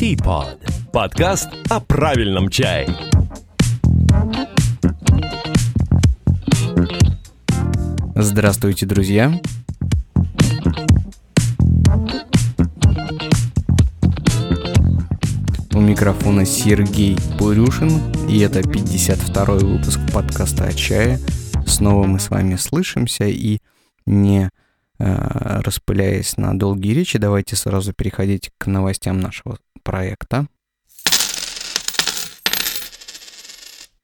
Teapot. Подкаст о правильном чае. Здравствуйте, друзья! У микрофона Сергей Пурюшин, и это 52-й выпуск подкаста о чае. Снова мы с вами слышимся, и не э, распыляясь на долгие речи, давайте сразу переходить к новостям нашего проекта.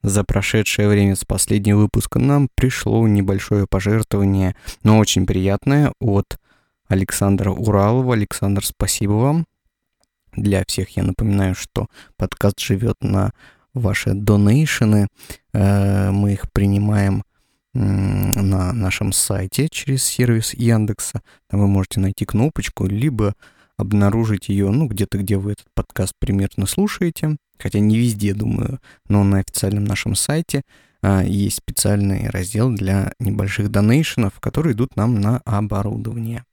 За прошедшее время с последнего выпуска нам пришло небольшое пожертвование, но очень приятное от Александра Уралова. Александр, спасибо вам. Для всех я напоминаю, что подкаст живет на ваши донейшены. Э, мы их принимаем на нашем сайте через сервис Яндекса. Там вы можете найти кнопочку, либо обнаружить ее, ну, где-то, где вы этот подкаст примерно слушаете, хотя не везде, думаю, но на официальном нашем сайте а, есть специальный раздел для небольших донейшенов, которые идут нам на оборудование.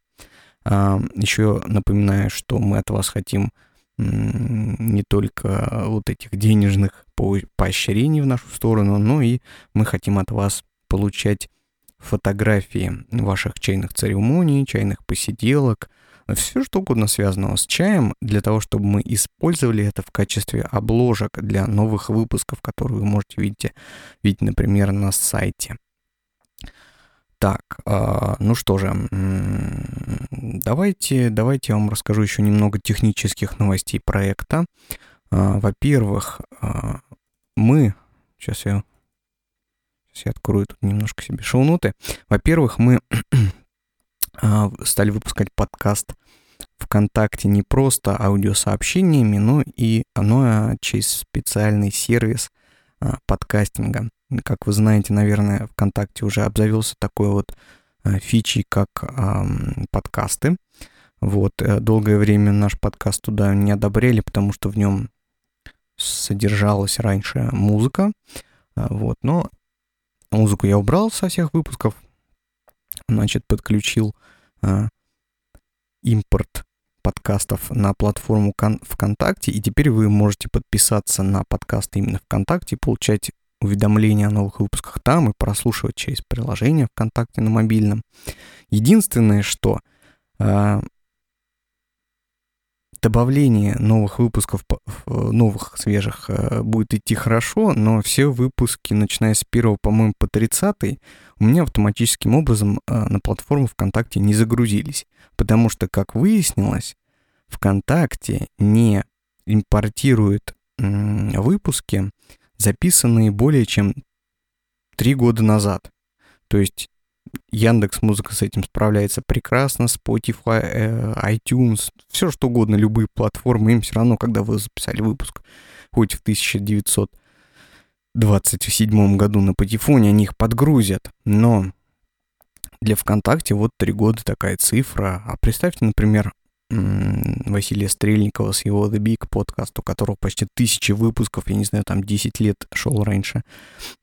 А, еще напоминаю, что мы от вас хотим не только вот этих денежных по поощрений в нашу сторону, но и мы хотим от вас получать фотографии ваших чайных церемоний, чайных посиделок, все что угодно связанного с чаем, для того, чтобы мы использовали это в качестве обложек для новых выпусков, которые вы можете видеть, видеть например, на сайте. Так, а, ну что же, давайте, давайте я вам расскажу еще немного технических новостей проекта. А, во-первых, а, мы, сейчас я, сейчас я открою тут немножко себе шоу-ноты. Во-первых, мы стали выпускать подкаст ВКонтакте не просто аудиосообщениями, но и оно через специальный сервис подкастинга. Как вы знаете, наверное, ВКонтакте уже обзавелся такой вот фичей, как подкасты. Вот, э, долгое время наш подкаст туда не одобряли, потому что в нем содержалась раньше музыка. Вот, но музыку я убрал со всех выпусков. Значит, подключил э, импорт подкастов на платформу ВКонтакте, и теперь вы можете подписаться на подкасты именно ВКонтакте получать уведомления о новых выпусках там и прослушивать через приложение ВКонтакте на мобильном. Единственное, что э, добавление новых выпусков, новых свежих э, будет идти хорошо, но все выпуски, начиная с первого, по-моему, по 30 у меня автоматическим образом э, на платформу ВКонтакте не загрузились. Потому что, как выяснилось, ВКонтакте не импортирует выпуски записанные более чем три года назад. То есть Яндекс Музыка с этим справляется прекрасно, Spotify, э, iTunes, все что угодно, любые платформы, им все равно, когда вы записали выпуск, хоть в 1927 году на Патефоне, они их подгрузят, но для ВКонтакте вот три года такая цифра. А представьте, например, Василия Стрельникова с его The Big подкаст, у которого почти тысячи выпусков, я не знаю, там 10 лет шел раньше.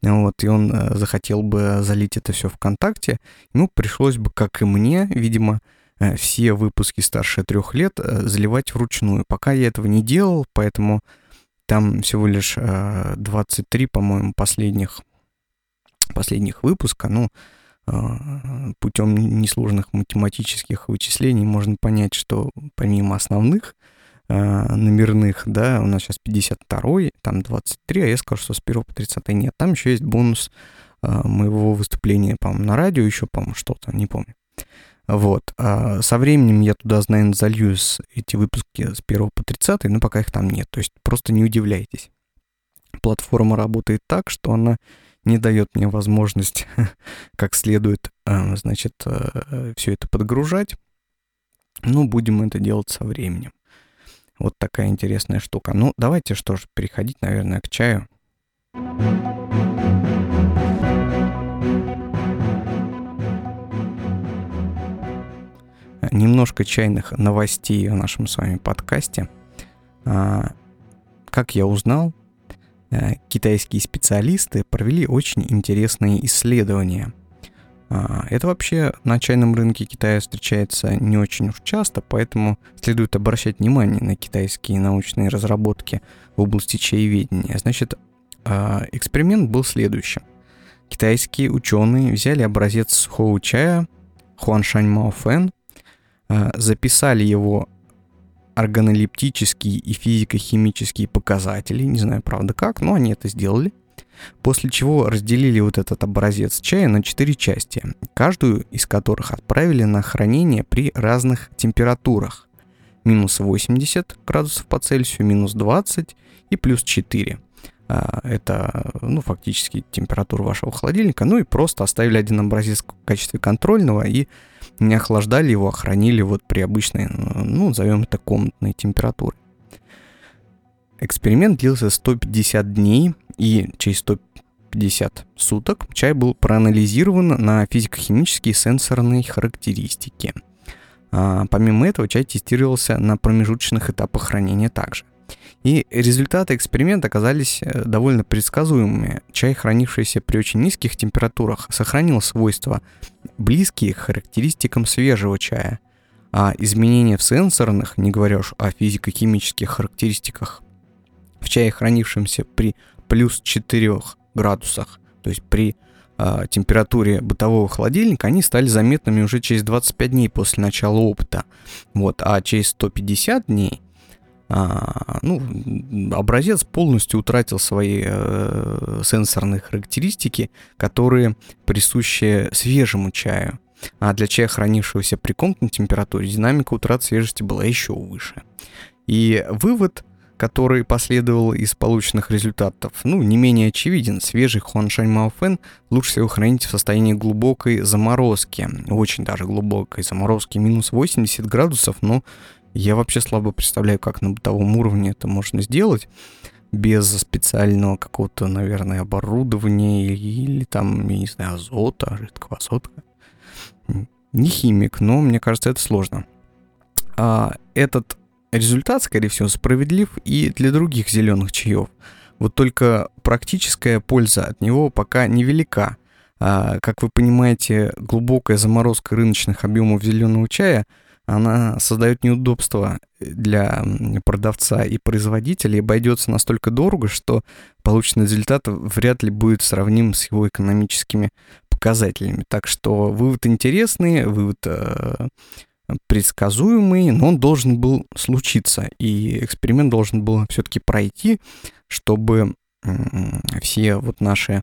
Вот, и он э, захотел бы залить это все ВКонтакте. Ему пришлось бы, как и мне, видимо, э, все выпуски старше трех лет э, заливать вручную. Пока я этого не делал, поэтому там всего лишь 23, по-моему, последних, последних выпуска. Ну, путем несложных математических вычислений можно понять, что помимо основных а, номерных, да, у нас сейчас 52, там 23, а я скажу, что с 1 по 30 нет. Там еще есть бонус а, моего выступления, по-моему, на радио еще, по-моему, что-то, не помню. Вот. А со временем я туда, наверное, залью эти выпуски с 1 по 30, но пока их там нет. То есть просто не удивляйтесь. Платформа работает так, что она не дает мне возможность как следует, э, значит, э, все это подгружать. Ну, будем это делать со временем. Вот такая интересная штука. Ну, давайте что ж, переходить, наверное, к чаю. Немножко чайных новостей в нашем с вами подкасте. А, как я узнал, Э, китайские специалисты провели очень интересные исследования. А, это вообще на чайном рынке Китая встречается не очень уж часто, поэтому следует обращать внимание на китайские научные разработки в области чаеведения. Значит, а, эксперимент был следующим. Китайские ученые взяли образец сухого чая Хуаншань Маофен, а, записали его органолептические и физико-химические показатели, не знаю, правда как, но они это сделали, После чего разделили вот этот образец чая на четыре части, каждую из которых отправили на хранение при разных температурах. Минус 80 градусов по Цельсию, минус 20 и плюс 4. А, это, ну, фактически температура вашего холодильника. Ну и просто оставили один образец в качестве контрольного и не охлаждали его, а хранили вот при обычной, ну, назовем это комнатной температуре. Эксперимент длился 150 дней, и через 150 суток чай был проанализирован на физико-химические сенсорные характеристики. А, помимо этого, чай тестировался на промежуточных этапах хранения также. И результаты эксперимента оказались э, довольно предсказуемыми. Чай, хранившийся при очень низких температурах, сохранил свойства, близкие к характеристикам свежего чая. А изменения в сенсорных, не говоря уж о физико-химических характеристиках, в чае, хранившемся при плюс 4 градусах, то есть при э, температуре бытового холодильника, они стали заметными уже через 25 дней после начала опыта. Вот, а через 150 дней а, ну, образец полностью утратил свои э, сенсорные характеристики, которые присущи свежему чаю. А для чая, хранившегося при комнатной температуре, динамика утраты свежести была еще выше. И вывод который последовал из полученных результатов, ну, не менее очевиден. Свежий Хуаншань Маофен лучше всего хранить в состоянии глубокой заморозки, очень даже глубокой заморозки, минус 80 градусов, но я вообще слабо представляю, как на бытовом уровне это можно сделать без специального какого-то, наверное, оборудования или, или там, я не знаю, азота, жидкого азота. Не химик, но мне кажется, это сложно. А этот Результат, скорее всего, справедлив и для других зеленых чаев. Вот только практическая польза от него пока невелика. А, как вы понимаете, глубокая заморозка рыночных объемов зеленого чая, она создает неудобства для продавца и производителя и обойдется настолько дорого, что полученный результат вряд ли будет сравним с его экономическими показателями. Так что вывод интересный, вывод э, предсказуемый, но он должен был случиться, и эксперимент должен был все-таки пройти, чтобы все вот наши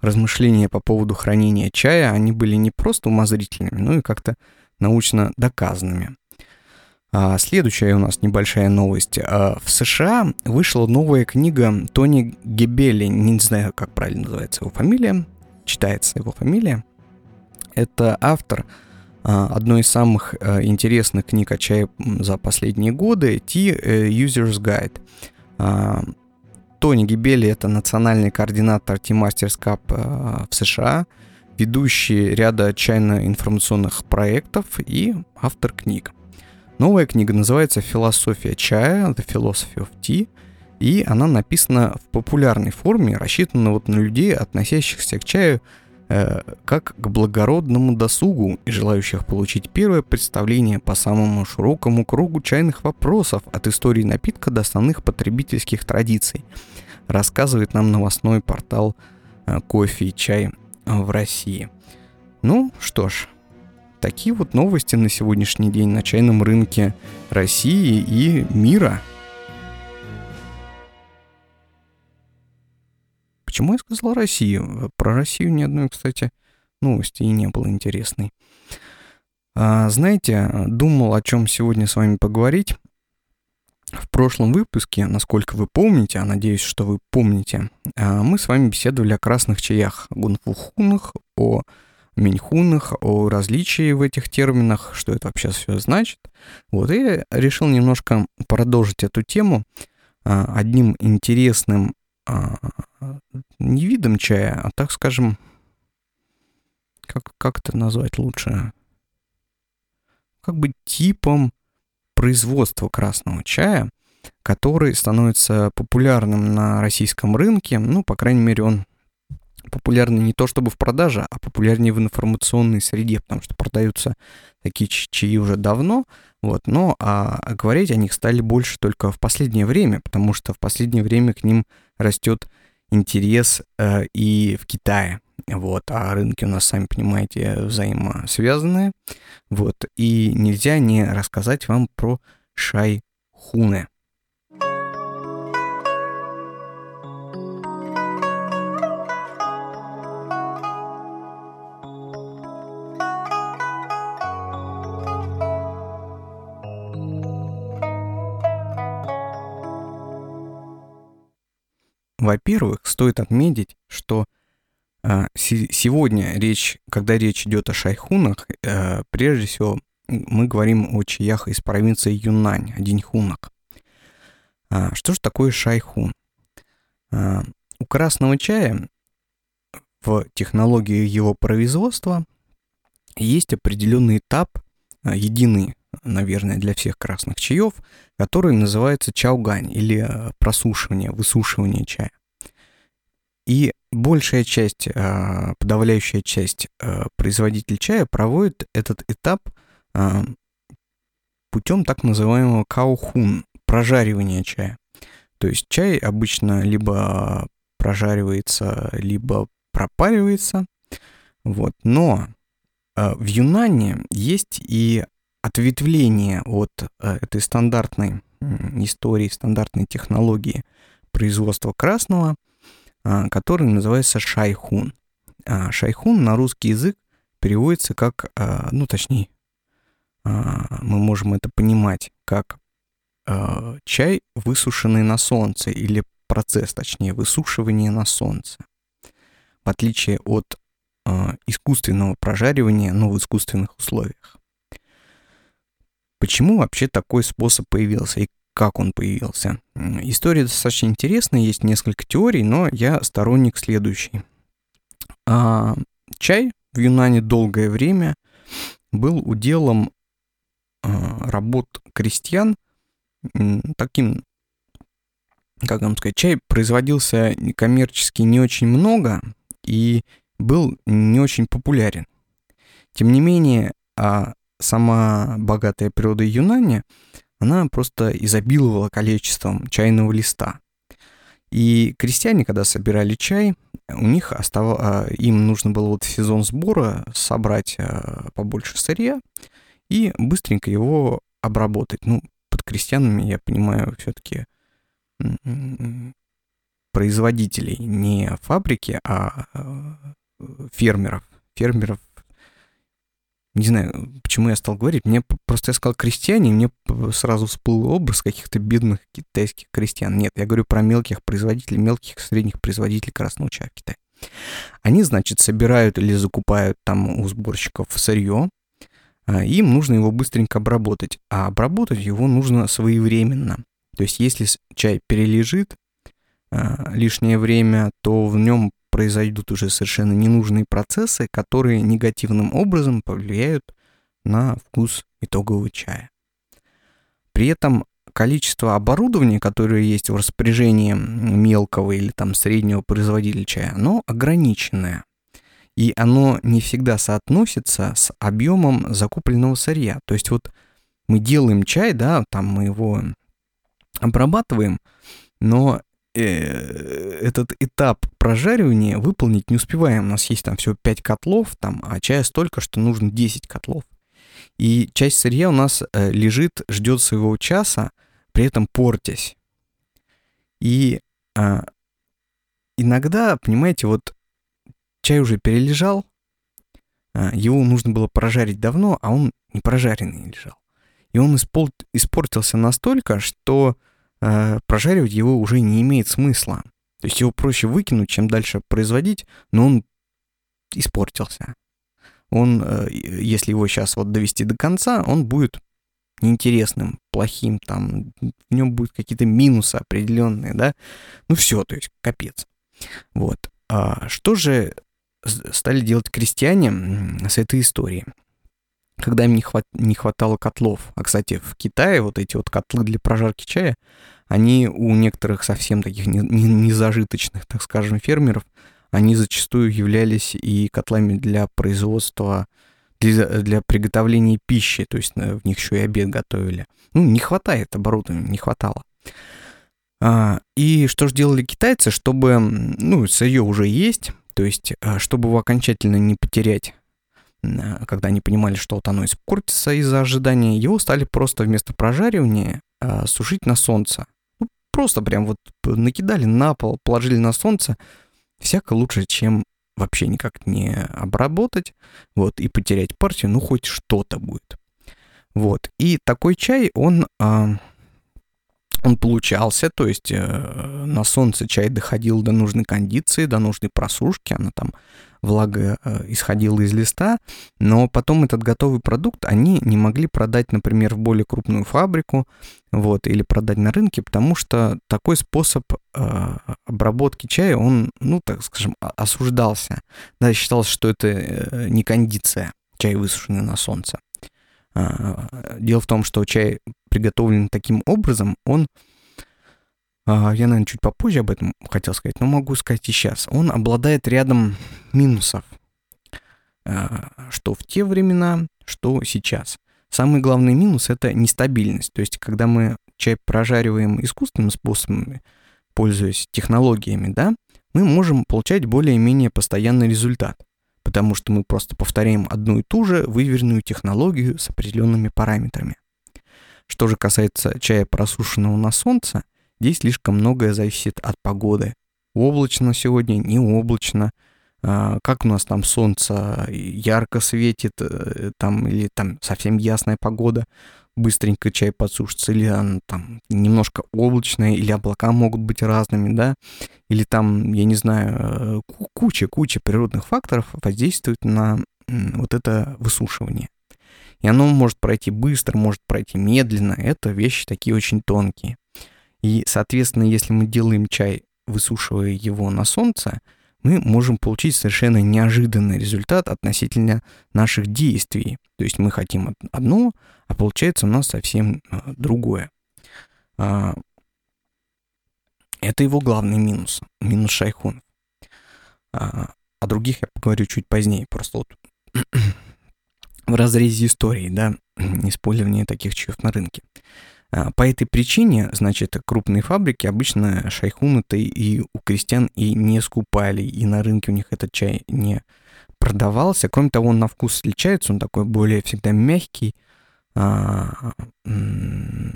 размышления по поводу хранения чая, они были не просто умозрительными, но и как-то научно доказанными. А следующая у нас небольшая новость. А в США вышла новая книга Тони Гебели, не знаю, как правильно называется его фамилия, читается его фамилия. Это автор а, одной из самых интересных книг о чае за последние годы Tea э, User's Guide. Тони Гибели — это национальный координатор Tea Masters Cup в США, ведущий ряда чайно-информационных проектов и автор книг. Новая книга называется «Философия чая» — The Philosophy of Tea, и она написана в популярной форме, рассчитана вот на людей, относящихся к чаю Э, как к благородному досугу и желающих получить первое представление по самому широкому кругу чайных вопросов от истории напитка до основных потребительских традиций, рассказывает нам новостной портал э, «Кофе и чай в России». Ну что ж, такие вот новости на сегодняшний день на чайном рынке России и мира – Почему я сказал Россию? Про Россию ни одной, кстати, новости и не было интересной. А, знаете, думал, о чем сегодня с вами поговорить. В прошлом выпуске, насколько вы помните, а надеюсь, что вы помните, а, мы с вами беседовали о красных чаях, о гунфухунах, о миньхунах, о различии в этих терминах, что это вообще все значит. Вот, и решил немножко продолжить эту тему а, одним интересным а, не видом чая, а так скажем, как, как это назвать лучше? Как бы типом производства красного чая, который становится популярным на российском рынке. Ну, по крайней мере, он популярны не то чтобы в продаже, а популярнее в информационной среде, потому что продаются такие чаи уже давно, вот, но а, говорить о них стали больше только в последнее время, потому что в последнее время к ним растет интерес э, и в Китае, вот, а рынки у нас, сами понимаете, взаимосвязанные, вот, и нельзя не рассказать вам про шайхуны. Во-первых, стоит отметить, что сегодня речь, когда речь идет о шайхунах, э, прежде всего мы говорим о чаях из провинции Юнань, о диньхунах. А, что же такое шайхун? А, у красного чая в технологии его производства есть определенный этап, а, единый, наверное, для всех красных чаев, который называется чаугань или а, просушивание, высушивание чая. И большая часть, а, подавляющая часть производителей чая проводит этот этап путем так называемого каухун, прожаривания чая. То есть чай обычно либо прожаривается, либо пропаривается. Вот. Но в Юнане есть и ответвление от этой стандартной истории, стандартной технологии производства красного, который называется шайхун. А шайхун на русский язык переводится как, ну точнее, мы можем это понимать как чай, высушенный на солнце, или процесс, точнее, высушивания на солнце. В отличие от искусственного прожаривания, но в искусственных условиях. Почему вообще такой способ появился и как он появился? История достаточно интересная, есть несколько теорий, но я сторонник следующий. А, чай в Юнане долгое время был уделом а, работ крестьян таким, как вам сказать, чай производился коммерчески не очень много и был не очень популярен. Тем не менее, а сама богатая природа Юнани, она просто изобиловала количеством чайного листа. И крестьяне, когда собирали чай, у них оставало, а, им нужно было вот в сезон сбора собрать а, побольше сырья и быстренько его обработать. Ну, под крестьянами я понимаю все-таки производителей, не фабрики, а, а фермеров. Фермеров не знаю, почему я стал говорить, мне просто я сказал крестьяне, мне сразу всплыл образ каких-то бедных китайских крестьян. Нет, я говорю про мелких производителей, мелких средних производителей красного чая в Китае. Они, значит, собирают или закупают там у сборщиков сырье, а, им нужно его быстренько обработать, а обработать его нужно своевременно. То есть если чай перележит а, лишнее время, то в нем произойдут уже совершенно ненужные процессы, которые негативным образом повлияют на вкус итогового чая. При этом количество оборудования, которое есть в распоряжении мелкого или там среднего производителя чая, оно ограниченное. И оно не всегда соотносится с объемом закупленного сырья. То есть вот мы делаем чай, да, там мы его обрабатываем, но этот этап прожаривания выполнить не успеваем. У нас есть там всего 5 котлов, там, а чая столько, что нужно 10 котлов. И часть сырья у нас э, лежит, ждет своего часа, при этом портясь. И э, иногда, понимаете, вот чай уже перележал, э, его нужно было прожарить давно, а он не прожаренный лежал. И он испол- испортился настолько, что э, прожаривать его уже не имеет смысла. То есть его проще выкинуть, чем дальше производить, но он испортился. Он, э, если его сейчас вот довести до конца, он будет неинтересным, плохим, там, в нем будут какие-то минусы определенные, да, ну все, то есть капец. Вот. А что же стали делать крестьяне с этой историей? Когда им не, хват, не хватало котлов. А, кстати, в Китае вот эти вот котлы для прожарки чая, они у некоторых совсем таких незажиточных, так скажем, фермеров, они зачастую являлись и котлами для производства, для, для приготовления пищи, то есть э, в них еще и обед готовили. Ну, не хватает оборудования, не хватало. А, и что же делали китайцы, чтобы, ну, сырье уже есть, то есть, а, чтобы его окончательно не потерять, когда они понимали, что вот оно испортится из-за ожидания, его стали просто вместо прожаривания а, сушить на солнце. Ну, просто прям вот накидали на пол, положили на солнце, всяко лучше, чем вообще никак не обработать, вот, и потерять партию, ну, хоть что-то будет. Вот, и такой чай, он, а, он получался, то есть э, на солнце чай доходил до нужной кондиции, до нужной просушки, она там влага э, исходила из листа, но потом этот готовый продукт они не могли продать, например, в более крупную фабрику, вот, или продать на рынке, потому что такой способ э, обработки чая, он, ну, так скажем, осуждался. Да, считалось, что это э, не кондиция, чай высушенный на солнце. Э, дело в том, что чай, приготовлен таким образом, он а, я, наверное, чуть попозже об этом хотел сказать, но могу сказать и сейчас. Он обладает рядом минусов, а, что в те времена, что сейчас. Самый главный минус — это нестабильность. То есть, когда мы чай прожариваем искусственным способом, пользуясь технологиями, да, мы можем получать более-менее постоянный результат, потому что мы просто повторяем одну и ту же выверенную технологию с определенными параметрами. Что же касается чая, просушенного на солнце — Здесь слишком многое зависит от погоды. Облачно сегодня, не облачно. А, как у нас там солнце ярко светит, э, там, или там совсем ясная погода, быстренько чай подсушится, или он там немножко облачное, или облака могут быть разными, да, или там, я не знаю, э, куча-куча природных факторов воздействует на вот это высушивание. И оно может пройти быстро, может пройти медленно. Это вещи такие очень тонкие. И, соответственно, если мы делаем чай, высушивая его на солнце, мы можем получить совершенно неожиданный результат относительно наших действий. То есть мы хотим одно, а получается у нас совсем а, другое. А, это его главный минус, минус шайхунов. А, о других я поговорю чуть позднее, просто вот в разрезе истории, да, использование таких чаев на рынке. А, по этой причине, значит, крупные фабрики обычно шайхун-то и у крестьян и не скупали, и на рынке у них этот чай не продавался. Кроме того, он на вкус отличается, он такой более всегда мягкий. А, ну,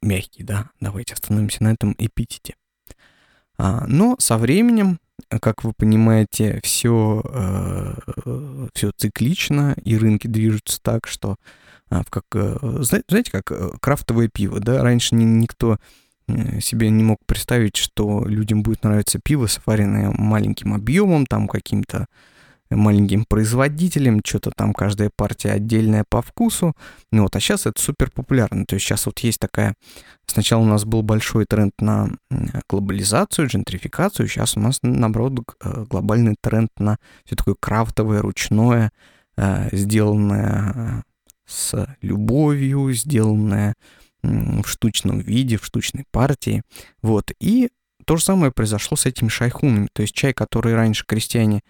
мягкий, да, давайте остановимся на этом эпитете. А, но со временем, как вы понимаете, все, э, все циклично, и рынки движутся так, что а, как, э, знаете, как э, крафтовое пиво, да, раньше никто э, себе не мог представить, что людям будет нравиться пиво, сваренное маленьким объемом, там каким-то маленьким производителем, что-то там каждая партия отдельная по вкусу. Ну вот, а сейчас это супер популярно. То есть сейчас вот есть такая... Сначала у нас был большой тренд на глобализацию, джентрификацию, сейчас у нас, наоборот, глобальный тренд на все такое крафтовое, ручное, сделанное с любовью, сделанная в штучном виде, в штучной партии. Вот. И то же самое произошло с этими шайхунами. То есть чай, который раньше крестьяне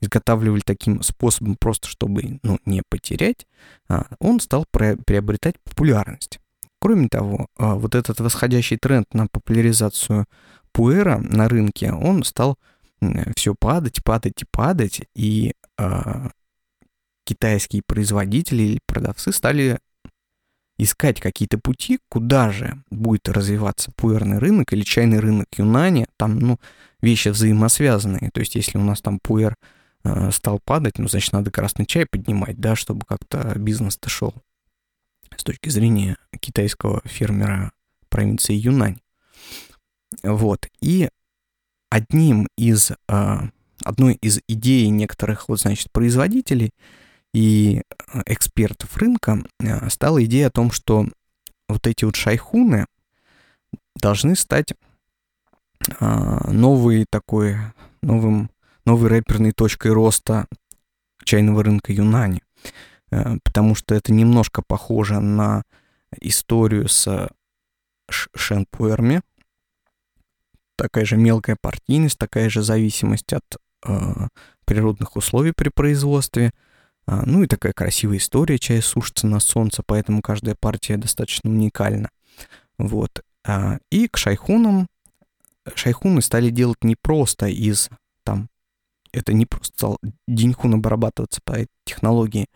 изготавливали таким способом просто, чтобы ну, не потерять, а, он стал приобретать популярность. Кроме того, а, вот этот восходящий тренд на популяризацию пуэра на рынке, он стал все падать, падать и падать, и а, китайские производители или продавцы стали искать какие-то пути, куда же будет развиваться пуэрный рынок или чайный рынок Юнани. Там, ну, вещи взаимосвязанные. То есть, если у нас там пуэр э, стал падать, ну, значит, надо красный чай поднимать, да, чтобы как-то бизнес-то шел с точки зрения китайского фермера провинции Юнань. Вот. И одним из, э, одной из идей некоторых, вот, значит, производителей – и э, экспертов рынка э, стала идея о том, что вот эти вот шайхуны должны стать а, новой такой, новым, новой рэперной точкой роста чайного рынка Юнани. Э, потому что это немножко похоже на историю с Шенпуэрми. такая же мелкая партийность, такая же зависимость от э, природных условий при производстве. Э, ну и такая красивая история, чай сушится на солнце, поэтому каждая партия достаточно уникальна. Вот. Э, и к шайхунам шайхуны стали делать не просто из там это не просто стал деньхун обрабатываться по этой технологии,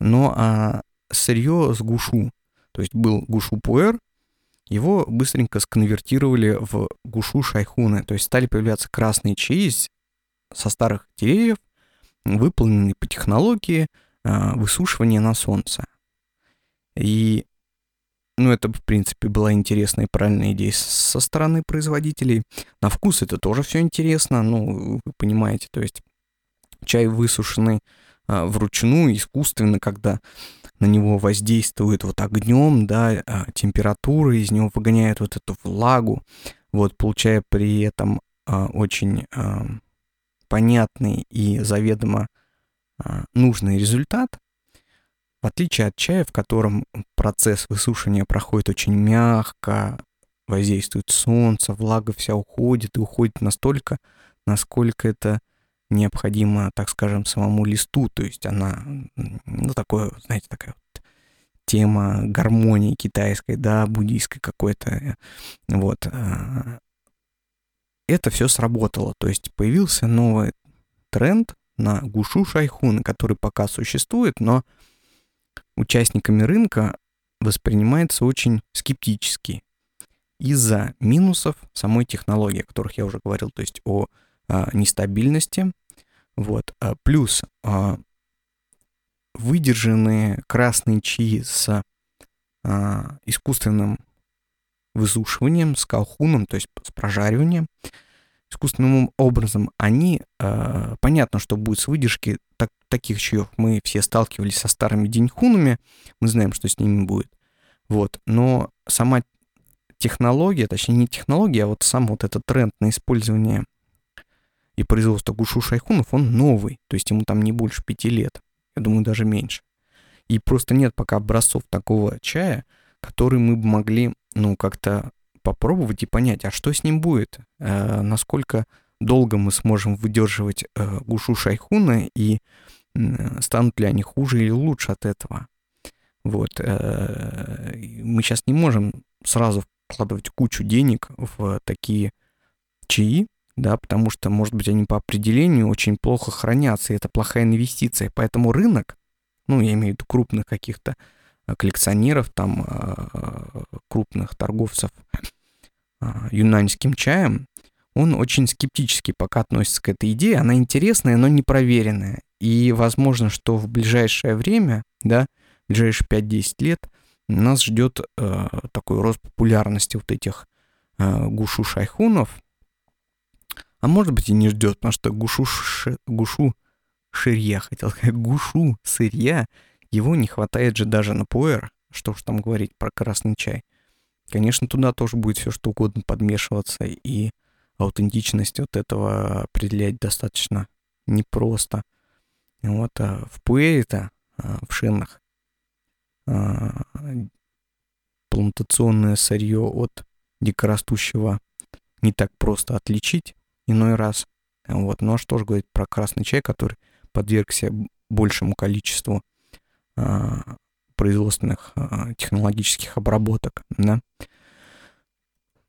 но а, сырье с гушу. То есть был гушу пуэр, его быстренько сконвертировали в гушу шайхуны. То есть стали появляться красные чаи со старых деревьев, выполненные по технологии а, высушивания на солнце. И ну, это, в принципе, была интересная и правильная идея со стороны производителей. На вкус это тоже все интересно, ну, вы понимаете, то есть чай высушенный а, вручную, искусственно, когда на него воздействует вот огнем, да, а, температура, из него выгоняет вот эту влагу, вот, получая при этом очень понятный и заведомо а, нужный результат, в отличие от чая, в котором процесс высушивания проходит очень мягко, воздействует солнце, влага вся уходит и уходит настолько, насколько это необходимо, так скажем, самому листу. То есть она, ну, такое, знаете, такая вот тема гармонии китайской, да, буддийской какой-то. Вот. Это все сработало. То есть появился новый тренд на гушу шайхун, который пока существует, но участниками рынка воспринимается очень скептически из-за минусов самой технологии, о которых я уже говорил, то есть о а, нестабильности. Вот. А, плюс а, выдержанные красные чаи с а, искусственным высушиванием, с колхуном, то есть с прожариванием, искусственным образом, они, э, понятно, что будет с выдержки так, таких чаев. Мы все сталкивались со старыми деньхунами, мы знаем, что с ними будет. Вот, но сама технология, точнее не технология, а вот сам вот этот тренд на использование и производство гушу шайхунов, он новый, то есть ему там не больше пяти лет, я думаю, даже меньше. И просто нет пока образцов такого чая, который мы бы могли, ну, как-то попробовать и понять, а что с ним будет, э, насколько долго мы сможем выдерживать э, гушу шайхуна и э, станут ли они хуже или лучше от этого. Вот. Э, мы сейчас не можем сразу вкладывать кучу денег в такие чаи, да, потому что, может быть, они по определению очень плохо хранятся, и это плохая инвестиция. Поэтому рынок, ну, я имею в виду крупных каких-то коллекционеров, там, э, крупных торговцев юнаньским чаем, он очень скептически пока относится к этой идее. Она интересная, но не проверенная. И возможно, что в ближайшее время, да, в ближайшие 5-10 лет нас ждет э, такой рост популярности вот этих э, гушу шайхунов. А может быть и не ждет, потому что гушу, ш, гушу ширья, хотел сказать, гушу сырья, его не хватает же даже на пуэр, что уж там говорить про красный чай. Конечно, туда тоже будет все что угодно подмешиваться, и аутентичность вот этого определять достаточно непросто. Вот, а в пуэре-то, а, в шинах, а, плантационное сырье от дикорастущего не так просто отличить иной раз. Вот, но что же говорить про красный чай, который подвергся большему количеству производственных а, технологических обработок, да.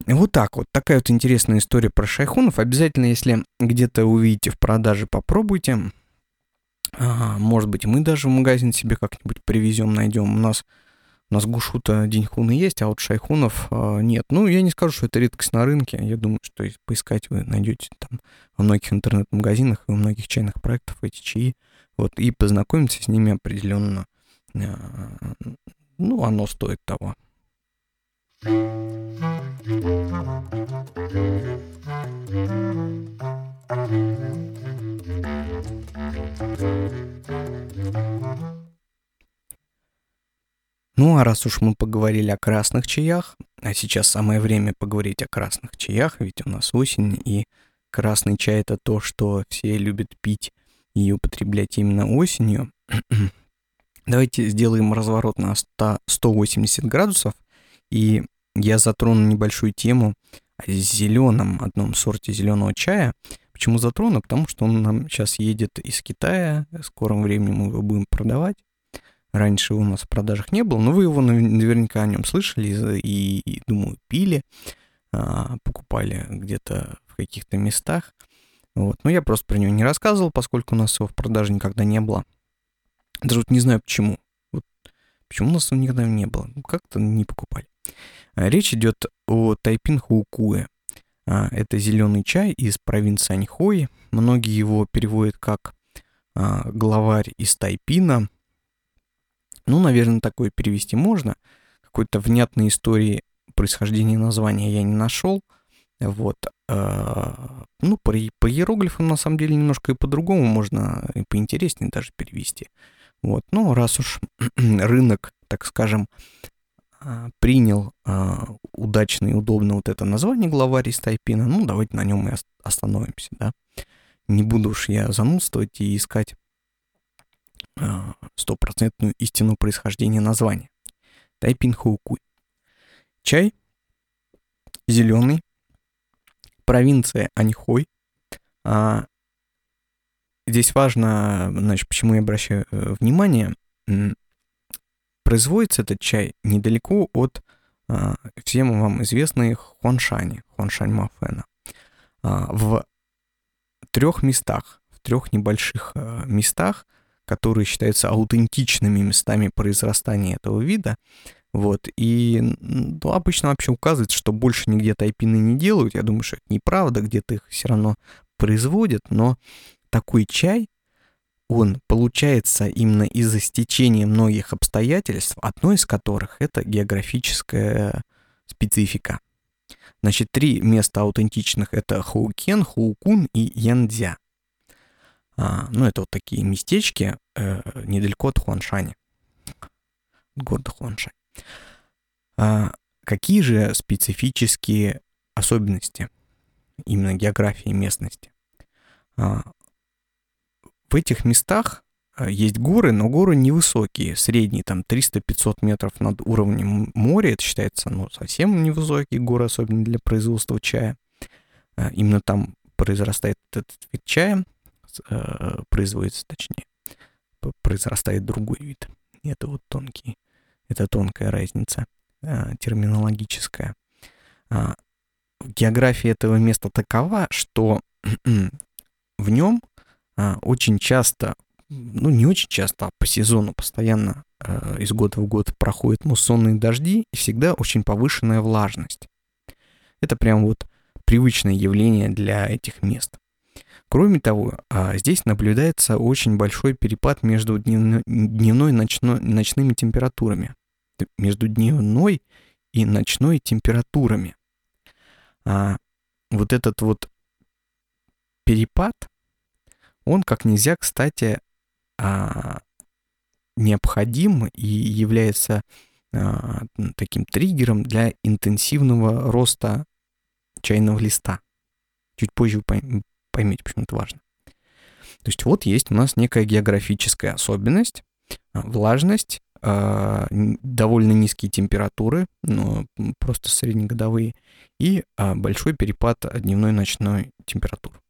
Вот так вот. Такая вот интересная история про шайхунов. Обязательно, если где-то увидите в продаже, попробуйте. А, может быть, мы даже в магазин себе как-нибудь привезем, найдем. У нас, у нас гушута деньхуны есть, а вот шайхунов а, нет. Ну, я не скажу, что это редкость на рынке. Я думаю, что поискать вы найдете там во многих интернет-магазинах и у многих чайных проектов эти чаи. Вот, и познакомиться с ними определенно ну, оно стоит того. Ну, а раз уж мы поговорили о красных чаях, а сейчас самое время поговорить о красных чаях, ведь у нас осень, и красный чай это то, что все любят пить и употреблять именно осенью. Давайте сделаем разворот на 100, 180 градусов, и я затрону небольшую тему о зеленом одном сорте зеленого чая. Почему затрону? Потому что он нам сейчас едет из Китая, в скором времени мы его будем продавать. Раньше у нас в продажах не было, но вы его наверняка о нем слышали и, и думаю, пили, а, покупали где-то в каких-то местах. Вот. Но я просто про него не рассказывал, поскольку у нас его в продаже никогда не было. Даже вот не знаю почему. Вот почему у нас его никогда не было. Ну, как-то не покупали. А, речь идет о Тайпин Хаукуэ. А, это зеленый чай из провинции Аньхой. Многие его переводят как а, главарь из Тайпина – ну, наверное, такое перевести можно. Какой-то внятной истории происхождения названия я не нашел. Вот. Ну, по, по иероглифам, на самом деле, немножко и по-другому можно, и поинтереснее даже перевести. Вот. Ну, раз уж рынок, так скажем, а, принял а, удачно и удобно вот это название главарь из Тайпина, ну, давайте на нем и остановимся, да. Не буду уж я занудствовать и искать а, стопроцентную истину происхождения названия. Тайпин Хаукуй. Чай зеленый, провинция Аньхой. Здесь важно, значит, почему я обращаю э, внимание, производится этот чай недалеко от а, всем вам известной Хуаншани, Хуаншань Мафена. А, в трех местах, в трех небольших а, местах которые считаются аутентичными местами произрастания этого вида. Вот, и ну, обычно вообще указывается, что больше нигде тайпины не делают. Я думаю, что это неправда, где-то их все равно производят, но такой чай, он получается именно из-за стечения многих обстоятельств, одно из которых это географическая специфика. Значит, три места аутентичных это Хоукен, Хоукун и Янцзя. А, ну, это вот такие местечки э, недалеко от Хуаншани, города Хуаншань. А, какие же специфические особенности именно географии местности? А, в этих местах а, есть горы, но горы невысокие, средние, там 300-500 метров над уровнем моря. Это считается ну, совсем невысокие горы, особенно для производства чая. А, именно там произрастает этот вид чая э, производится, точнее, произрастает другой вид. Это вот тонкий, это тонкая разница э, терминологическая. А, география этого места такова, что в нем очень часто, ну не очень часто, а по сезону постоянно а, из года в год проходят муссонные дожди и всегда очень повышенная влажность. Это прям вот привычное явление для этих мест. Кроме того, а, здесь наблюдается очень большой перепад между дневной и ночной, ночными температурами. Между дневной и ночной температурами. А вот этот вот перепад, он как нельзя, кстати, а, необходим и является а, таким триггером для интенсивного роста чайного листа. Чуть позже вы Поймите, почему это важно. То есть вот есть у нас некая географическая особенность, а, влажность, довольно низкие температуры, но просто среднегодовые, и большой перепад дневной и ночной температур.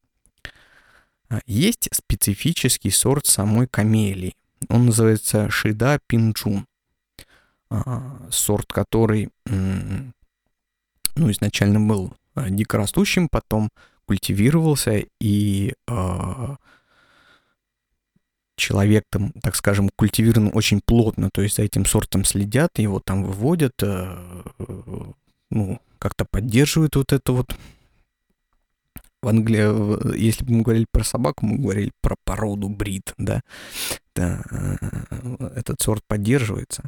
Есть специфический сорт самой камелии. Он называется Шида Пинчун. Сорт, который ну, изначально был дикорастущим, потом культивировался, и человек там, так скажем, культивирован очень плотно, то есть за этим сортом следят, его там выводят, э, ну, как-то поддерживают вот это вот. В Англии, если бы мы говорили про собаку, мы говорили про породу брит, да, да э, этот сорт поддерживается.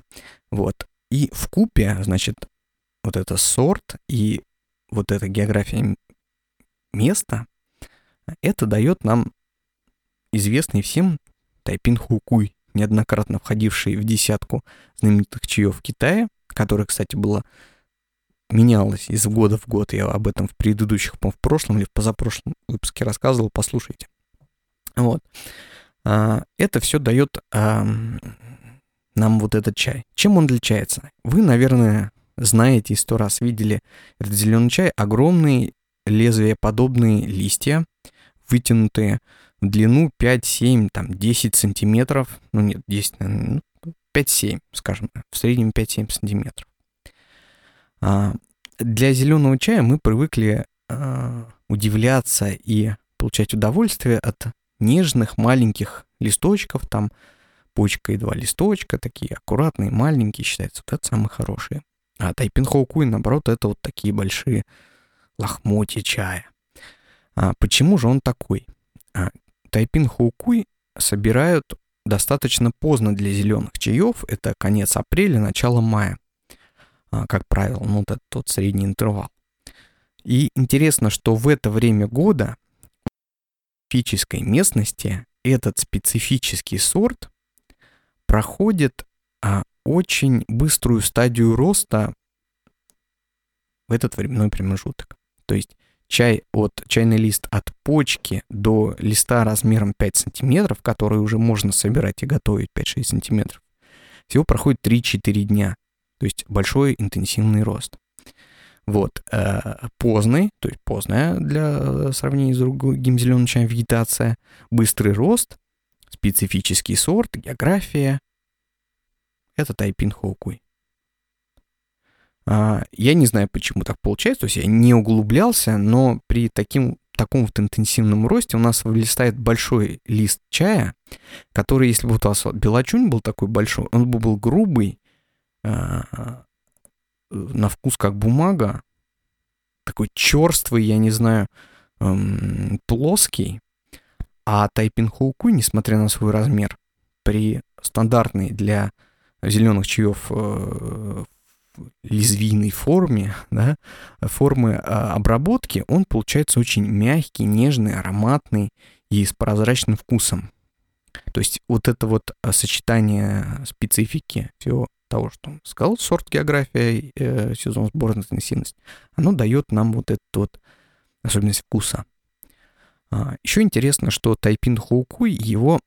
Вот. И в купе, значит, вот это сорт и вот эта география место, это дает нам известный всем Тайпин Хукуй, неоднократно входивший в десятку знаменитых чаев Китая, которая, кстати, была менялась из года в год. Я об этом в предыдущих, в прошлом или в позапрошлом выпуске рассказывал, послушайте. Вот. А, это все дает нам вот этот чай. Чем он отличается? Вы, наверное, знаете и сто раз видели этот зеленый чай, огромные лезвия подобные листья, вытянутые в длину 5, 7, там 10 сантиметров, ну нет, 10, наверное, 5-7, ну, скажем, в среднем 5-7 сантиметров. А, для зеленого чая мы привыкли а, удивляться и получать удовольствие от нежных маленьких листочков, там почка и два листочка, такие аккуратные, маленькие, считается, вот это самые хорошие. А тайпин хоукуй, наоборот, это вот такие большие лохмотья чая. А почему же он такой? А, тайпин хоукуй собирают достаточно поздно для зеленых чаев, это конец апреля, начало мая, как правило, ну, этот тот средний интервал. И интересно, что в это время года в физической местности этот специфический сорт проходит а, очень быструю стадию роста в этот временной промежуток. То есть чай от, чайный лист от почки до листа размером 5 сантиметров, который уже можно собирать и готовить 5-6 сантиметров, всего проходит 3-4 дня. То есть большой интенсивный рост. Вот. Э, поздный, то есть поздная для сравнения с другим зеленым чаем вегетация, быстрый рост, специфический сорт, география. Это тайпин хоукуй. А, я не знаю, почему так получается, то есть я не углублялся, но при таким, таком вот интенсивном росте у нас вылезает большой лист чая, который, если бы у вас белочунь был такой большой, он бы был грубый, на вкус как бумага, такой черствый, я не знаю, эм, плоский, а тайпин хоукуй, несмотря на свой размер, при стандартной для зеленых чаев э, лезвийной форме, да, формы а, обработки, он получается очень мягкий, нежный, ароматный и с прозрачным вкусом. То есть вот это вот а, сочетание специфики всего того, что сказал, сорт география, э, сезон сбора интенсивность, оно дает нам вот эту вот особенность вкуса. А, еще интересно, что тайпин хоукуй, его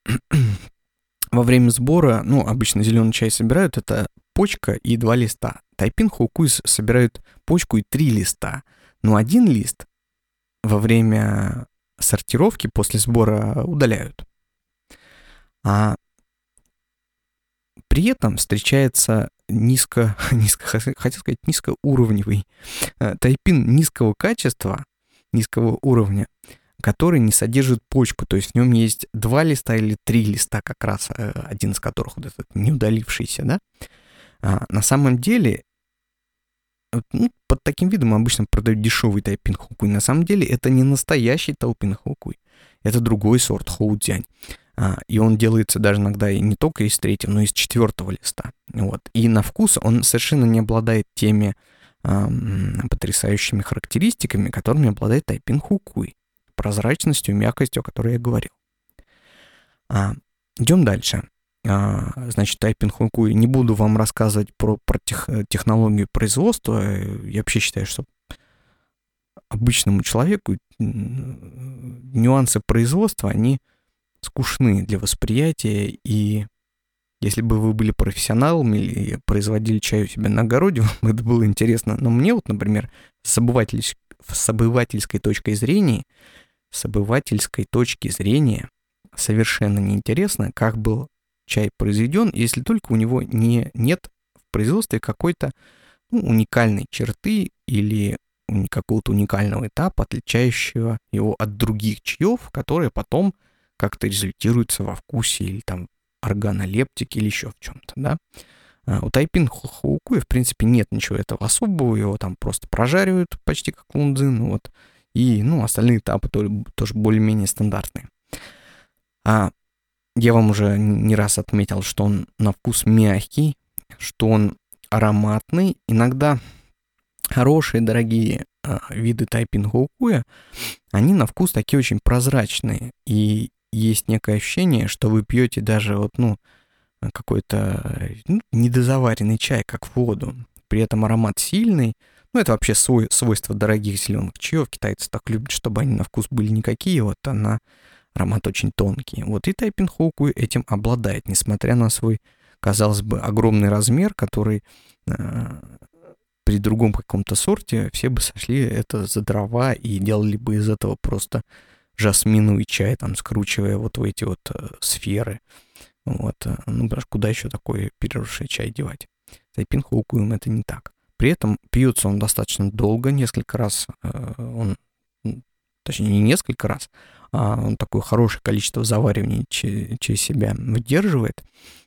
во время сбора, ну, обычно зеленый чай собирают, это почка и два листа. Тайпин Хоукуис собирают почку и три листа, но один лист во время сортировки после сбора удаляют. А при этом встречается низко, низко хотел сказать, низкоуровневый э, тайпин низкого качества, низкого уровня, который не содержит почку, то есть в нем есть два листа или три листа, как раз э, один из которых вот этот не удалившийся, да, а, на самом деле, ну, под таким видом обычно продают дешевый тайпин хукуй. На самом деле это не настоящий тайпин хукуй. Это другой сорт хоудзянь. А, и он делается даже иногда и не только из третьего, но и из четвертого листа. Вот. И на вкус он совершенно не обладает теми потрясающими характеристиками, которыми обладает тайпин хукуй. Прозрачностью, мягкостью, о которой я говорил. А, идем дальше. А, значит, тайпинг Хуnkui. Не буду вам рассказывать про, про тех, э, технологию производства. Я вообще считаю, что обычному человеку нюансы производства, они скучны для восприятия, и если бы вы были профессионалом или производили чай у себя на огороде, вам это было интересно. Но мне вот, например, с, обыватель... с обывательской точки зрения, с обывательской точки зрения совершенно неинтересно, как был чай произведен, если только у него не, нет в производстве какой-то ну, уникальной черты или какого-то уникального этапа, отличающего его от других чаев, которые потом как-то результируются во вкусе или там органолептике или еще в чем-то, да. А у тайпин хаукуя, в принципе, нет ничего этого особого, его там просто прожаривают почти как лундзин, вот, и, ну, остальные этапы тоже, более-менее стандартные. А я вам уже не раз отметил, что он на вкус мягкий, что он ароматный. Иногда хорошие, дорогие э, виды тайпинг хоукуя, они на вкус такие очень прозрачные. И есть некое ощущение, что вы пьете даже вот, ну, какой-то ну, недозаваренный чай, как воду. При этом аромат сильный. Ну, это вообще свой, свойство дорогих зеленых чаев. Китайцы так любят, чтобы они на вкус были никакие. Вот она аромат очень тонкий. Вот и Тайпин Хоуку этим обладает, несмотря на свой, казалось бы, огромный размер, который э, при другом каком-то сорте все бы сошли это за дрова и делали бы из этого просто жасминовый чай, там, скручивая вот в эти вот э, сферы. Вот. Э, ну, потому что куда еще такой переросший чай девать? С айпинхоукуем это не так. При этом пьется он достаточно долго, несколько раз э, он, точнее, не несколько раз, а он такое хорошее количество заваривания через себя выдерживает.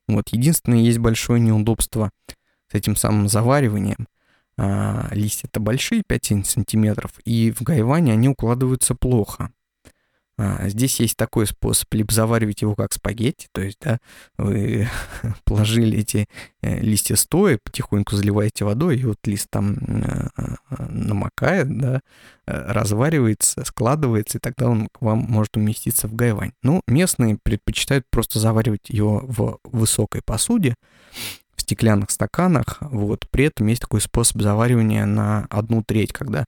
Вот. Единственное, есть большое неудобство с этим самым завариванием. А, листья-то большие, 5 сантиметров, и в гайване они укладываются плохо. А, здесь есть такой способ, либо заваривать его как спагетти, то есть, да, вы положили эти э, листья стоя, потихоньку заливаете водой, и вот лист там э, э, намокает, да, разваривается, складывается, и тогда он к вам может уместиться в гайвань. Ну, местные предпочитают просто заваривать его в высокой посуде, в стеклянных стаканах, вот. При этом есть такой способ заваривания на одну треть, когда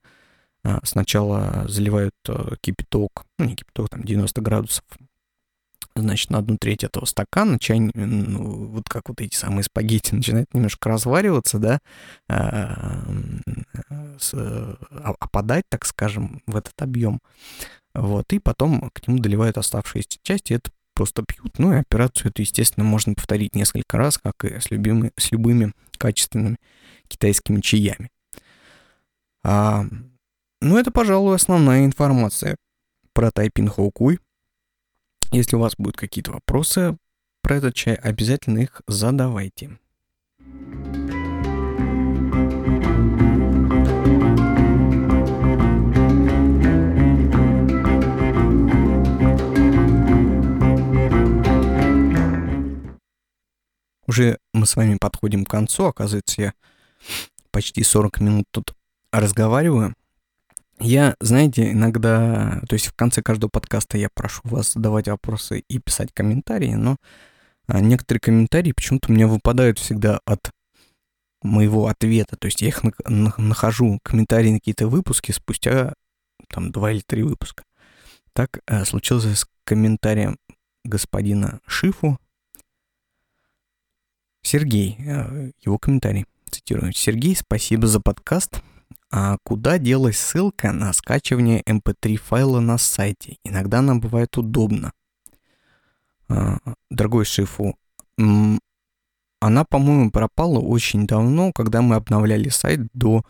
сначала заливают э, кипяток, ну не кипяток, там 90 градусов, значит, на одну треть этого стакана чай, ну, вот как вот эти самые спагетти начинает немножко развариваться, да, а, а, опадать, так скажем, в этот объем. Вот, и потом к нему доливают оставшиеся части, это просто пьют. Ну и операцию эту, естественно, можно повторить несколько раз, как и с, любимыми, с любыми качественными китайскими чаями. А, ну, это, пожалуй, основная информация про Тайпин Хоукуй. Если у вас будут какие-то вопросы про этот чай, обязательно их задавайте. Уже мы с вами подходим к концу. Оказывается, я почти 40 минут тут разговариваю. Я, знаете, иногда, то есть в конце каждого подкаста я прошу вас задавать вопросы и писать комментарии, но а, некоторые комментарии почему-то у меня выпадают всегда от моего ответа. То есть я их нахожу, комментарии на какие-то выпуски спустя там два или три выпуска. Так э, случилось с комментарием господина Шифу. Сергей, э, его комментарий, цитирую. Сергей, спасибо за подкаст. А куда делась ссылка на скачивание mp3 эм файла на сайте? Иногда нам бывает удобно. А, дорогой Шифу, она, по-моему, пропала очень давно, когда мы обновляли сайт до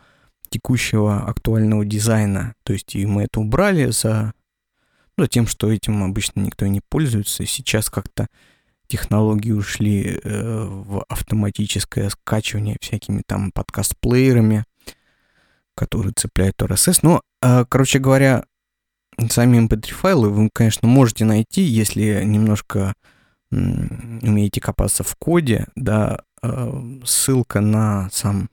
текущего актуального дизайна. То есть и мы это убрали за, ну, тем, что этим обычно никто не пользуется. Сейчас как-то технологии ушли э, в автоматическое скачивание всякими там подкаст-плеерами которые цепляют RSS. Но, а, короче говоря, сами mp3 файлы вы, конечно, можете найти, если немножко умеете копаться в коде, да, а, ссылка на сам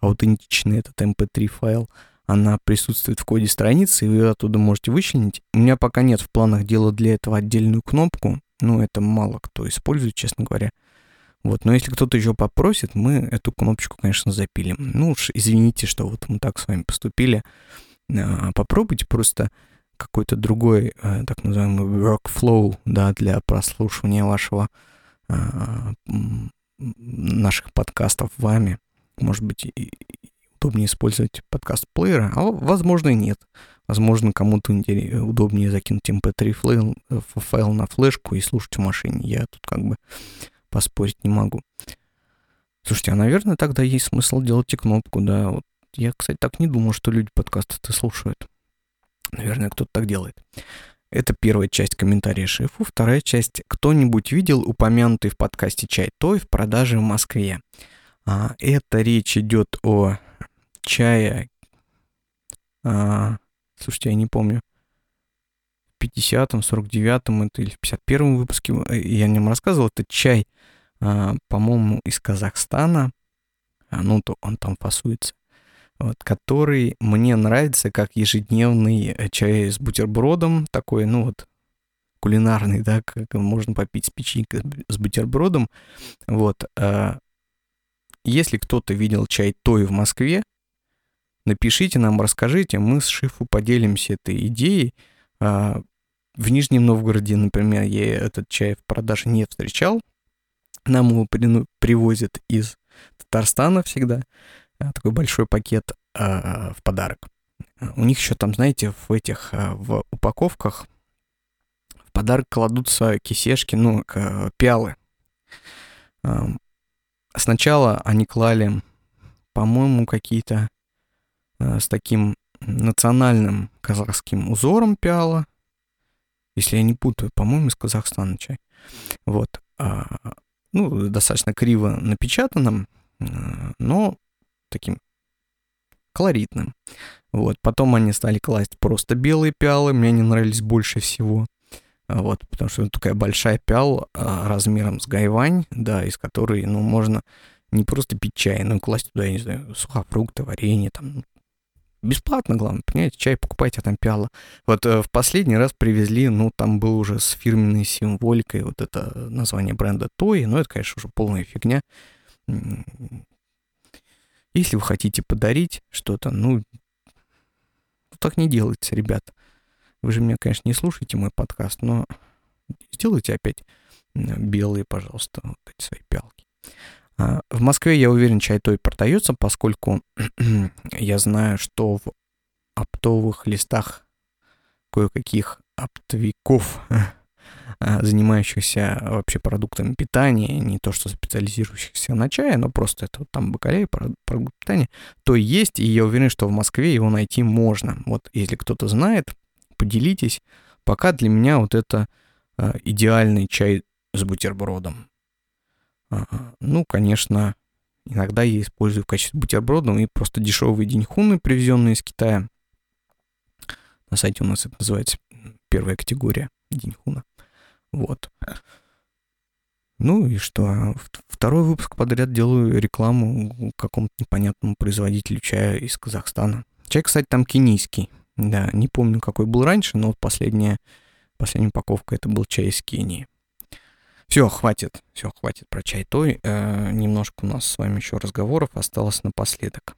аутентичный этот mp3 файл, она присутствует в коде страницы, и вы оттуда можете вычленить. У меня пока нет в планах делать для этого отдельную кнопку, ну, это мало кто использует, честно говоря. Вот, но если кто-то еще попросит, мы эту кнопочку, конечно, запилим. Ну уж извините, что вот мы так с вами поступили. А, попробуйте просто какой-то другой, э, так называемый workflow, да, для прослушивания вашего а, наших подкастов вами. Может быть, удобнее использовать подкаст-плеера, а возможно и нет. Возможно, кому-то удобнее закинуть mp3 файл, э, файл на флешку и слушать в машине. Я тут как бы поспорить не могу. Слушайте, а, наверное, тогда есть смысл делать и кнопку, да. Вот я, кстати, так не думал, что люди подкасты-то слушают. Наверное, кто-то так делает. Это первая часть комментария шефу. Вторая часть. Кто-нибудь видел упомянутый в подкасте чай Той в продаже в Москве? А, это речь идет о чае... А, слушайте, я не помню. 50-м, 49-м это или в 51-м выпуске э, я о нем рассказывал. Это чай, а, по-моему, из Казахстана. А, ну, то он там фасуется. Вот, который мне нравится как ежедневный э, чай с бутербродом. Такой, ну вот, кулинарный, да, как можно попить с печенькой с бутербродом. Вот. А, если кто-то видел чай Той в Москве, напишите нам, расскажите, мы с Шифу поделимся этой идеей. В Нижнем Новгороде, например, я этот чай в продаже не встречал. Нам его при, привозят из Татарстана всегда. э, такой большой пакет э, в подарок. У них еще там, знаете, в этих, э, в упаковках в подарок кладутся кисешки, ну, пиалы. Э, сначала они клали, по-моему, какие-то с таким национальным казахским узором пиала. Если я не путаю, по-моему, из Казахстана чай. Вот. А, ну, достаточно криво напечатанным, э, но таким колоритным. Вот. Потом они стали класть просто белые пиалы, мне они нравились больше всего. А, вот, потому что такая большая пиала а, размером с гайвань, да, из которой, ну, можно не просто пить чай, но класть туда, я не знаю, сухофрукты, варенье, там, Бесплатно, главное, понимаете, чай покупайте, а там пиала. Вот э, в последний раз привезли, ну, там был уже с фирменной символикой вот это название бренда Той, но это, конечно, уже полная фигня. Если вы хотите подарить что-то, ну, так не делайте, ребят. Вы же меня, конечно, не слушаете, мой подкаст, но сделайте опять белые, пожалуйста, вот эти свои пялки. А, в Москве, я уверен, чай той продается, поскольку я знаю, что в оптовых листах кое-каких оптовиков, а, занимающихся вообще продуктами питания, не то что специализирующихся на чае, но просто это вот там бакалея, продукт питания, то есть, и я уверен, что в Москве его найти можно. Вот если кто-то знает, поделитесь. Пока для меня вот это а, идеальный чай с бутербродом. Ну, конечно, иногда я использую в качестве бутерброда и просто дешевые деньхуны, привезенные из Китая. На сайте у нас это называется первая категория деньхуна. Вот. Ну и что? Второй выпуск подряд делаю рекламу какому-то непонятному производителю чая из Казахстана. Чай, кстати, там кенийский. Да, не помню, какой был раньше, но вот последняя, последняя упаковка это был чай из Кении. Все, хватит, все, хватит про чай той. Э, немножко у нас с вами еще разговоров осталось напоследок.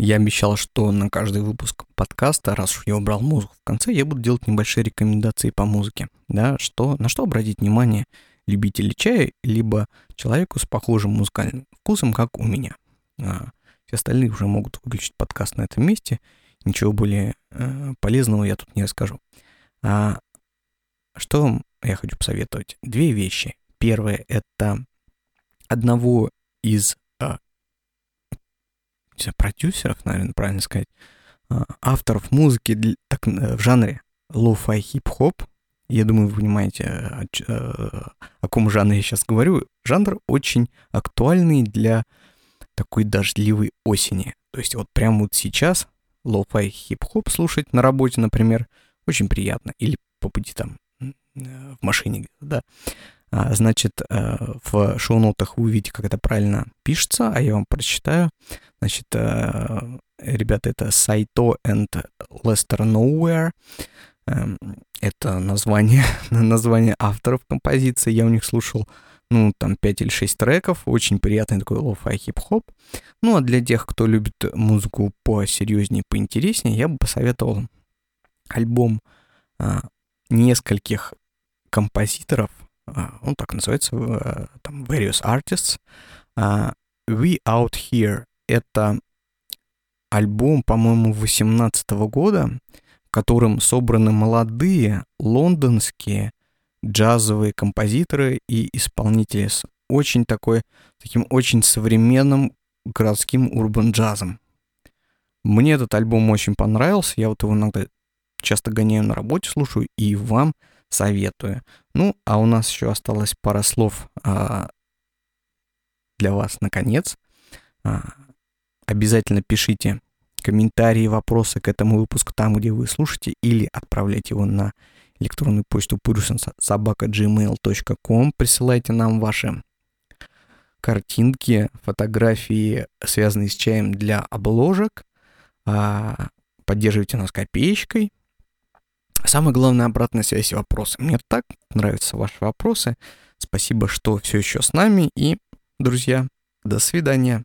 Я обещал, что на каждый выпуск подкаста, раз уж я убрал музыку в конце, я буду делать небольшие рекомендации по музыке. Да, что, на что обратить внимание – любителей чая, либо человеку с похожим музыкальным вкусом, как у меня. А все остальные уже могут выключить подкаст на этом месте. Ничего более э, полезного я тут не расскажу. А что вам я хочу посоветовать? Две вещи. Первое — это одного из э, продюсеров, наверное, правильно сказать, э, авторов музыки для, так, э, в жанре lo-fi хип-хоп, я думаю, вы понимаете, о, о, о каком жанре я сейчас говорю. Жанр очень актуальный для такой дождливой осени. То есть вот прямо вот сейчас lo-fi хип-хоп слушать на работе, например, очень приятно. Или по пути там в машине, да. А, значит, э, в шоу-нотах вы увидите, как это правильно пишется, а я вам прочитаю. Значит, э, ребята, это Saito and Lester Nowhere. Эм, это название, название авторов композиции. Я у них слушал, ну, там 5 или 6 треков. Очень приятный такой lo-fi хип-хоп. Ну, а для тех, кто любит музыку посерьезнее, поинтереснее, я бы посоветовал альбом а, нескольких композиторов, а, он так называется, а, там, Various Artists. А, We Out Here — это альбом, по-моему, 18 года, которым собраны молодые лондонские джазовые композиторы и исполнители с очень такой, таким очень современным городским урбан-джазом. Мне этот альбом очень понравился, я вот его иногда часто гоняю на работе, слушаю и вам советую. Ну, а у нас еще осталось пара слов а, для вас, наконец. А, обязательно пишите комментарии, вопросы к этому выпуску там, где вы слушаете, или отправляйте его на электронную почту purusensobaka.gmail.com. Присылайте нам ваши картинки, фотографии, связанные с чаем для обложек. А, поддерживайте нас копеечкой. Самое главное, обратная связь и вопросы. Мне так нравятся ваши вопросы. Спасибо, что все еще с нами. И, друзья, до свидания.